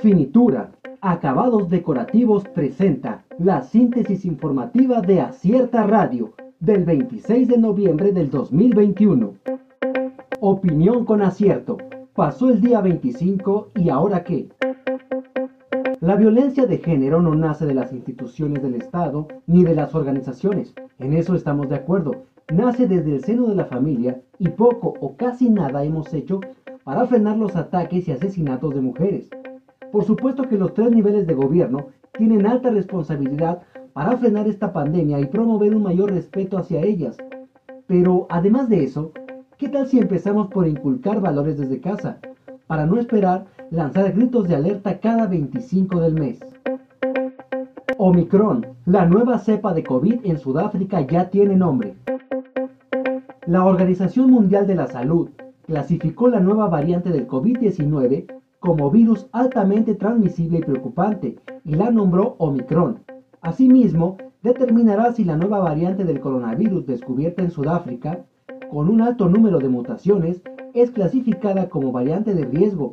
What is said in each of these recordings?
Finitura, Acabados Decorativos presenta la síntesis informativa de Acierta Radio del 26 de noviembre del 2021. Opinión con acierto. Pasó el día 25 y ahora qué? La violencia de género no nace de las instituciones del Estado ni de las organizaciones. En eso estamos de acuerdo. Nace desde el seno de la familia y poco o casi nada hemos hecho para frenar los ataques y asesinatos de mujeres. Por supuesto que los tres niveles de gobierno tienen alta responsabilidad para frenar esta pandemia y promover un mayor respeto hacia ellas. Pero además de eso, ¿qué tal si empezamos por inculcar valores desde casa, para no esperar lanzar gritos de alerta cada 25 del mes? Omicron, la nueva cepa de COVID en Sudáfrica ya tiene nombre. La Organización Mundial de la Salud clasificó la nueva variante del COVID-19 como virus altamente transmisible y preocupante y la nombró Omicron. Asimismo, determinará si la nueva variante del coronavirus descubierta en Sudáfrica, con un alto número de mutaciones, es clasificada como variante de riesgo,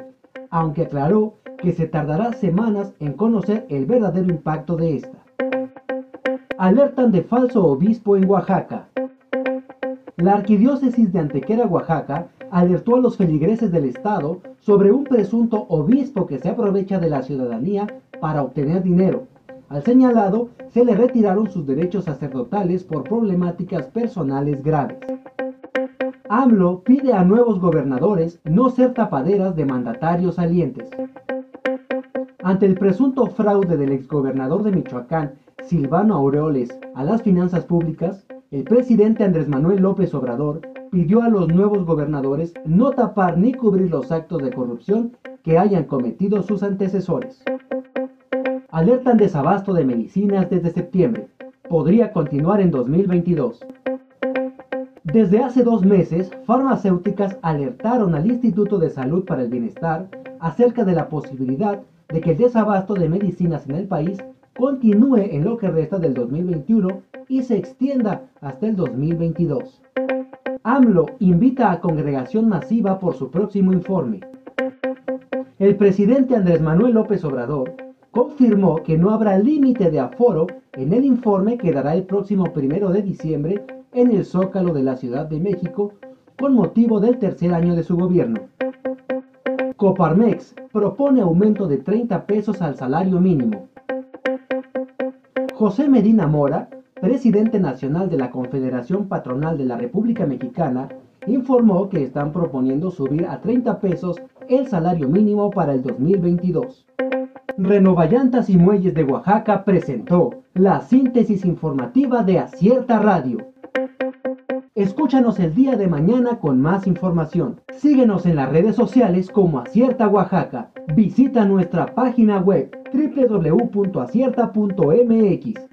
aunque aclaró que se tardará semanas en conocer el verdadero impacto de esta. Alertan de falso obispo en Oaxaca. La arquidiócesis de Antequera, Oaxaca, alertó a los feligreses del Estado sobre un presunto obispo que se aprovecha de la ciudadanía para obtener dinero. Al señalado se le retiraron sus derechos sacerdotales por problemáticas personales graves. AMLO pide a nuevos gobernadores no ser tapaderas de mandatarios salientes. Ante el presunto fraude del exgobernador de Michoacán, Silvano Aureoles, a las finanzas públicas, el presidente Andrés Manuel López Obrador pidió a los nuevos gobernadores no tapar ni cubrir los actos de corrupción que hayan cometido sus antecesores. Alertan desabasto de medicinas desde septiembre. Podría continuar en 2022. Desde hace dos meses, farmacéuticas alertaron al Instituto de Salud para el Bienestar acerca de la posibilidad de que el desabasto de medicinas en el país continúe en lo que resta del 2021 y se extienda hasta el 2022. AMLO invita a congregación masiva por su próximo informe. El presidente Andrés Manuel López Obrador confirmó que no habrá límite de aforo en el informe que dará el próximo primero de diciembre en el Zócalo de la Ciudad de México con motivo del tercer año de su gobierno. Coparmex propone aumento de 30 pesos al salario mínimo. José Medina Mora presidente nacional de la Confederación Patronal de la República Mexicana, informó que están proponiendo subir a 30 pesos el salario mínimo para el 2022. Renovallantas y Muelles de Oaxaca presentó la síntesis informativa de Acierta Radio. Escúchanos el día de mañana con más información. Síguenos en las redes sociales como Acierta Oaxaca. Visita nuestra página web www.acierta.mx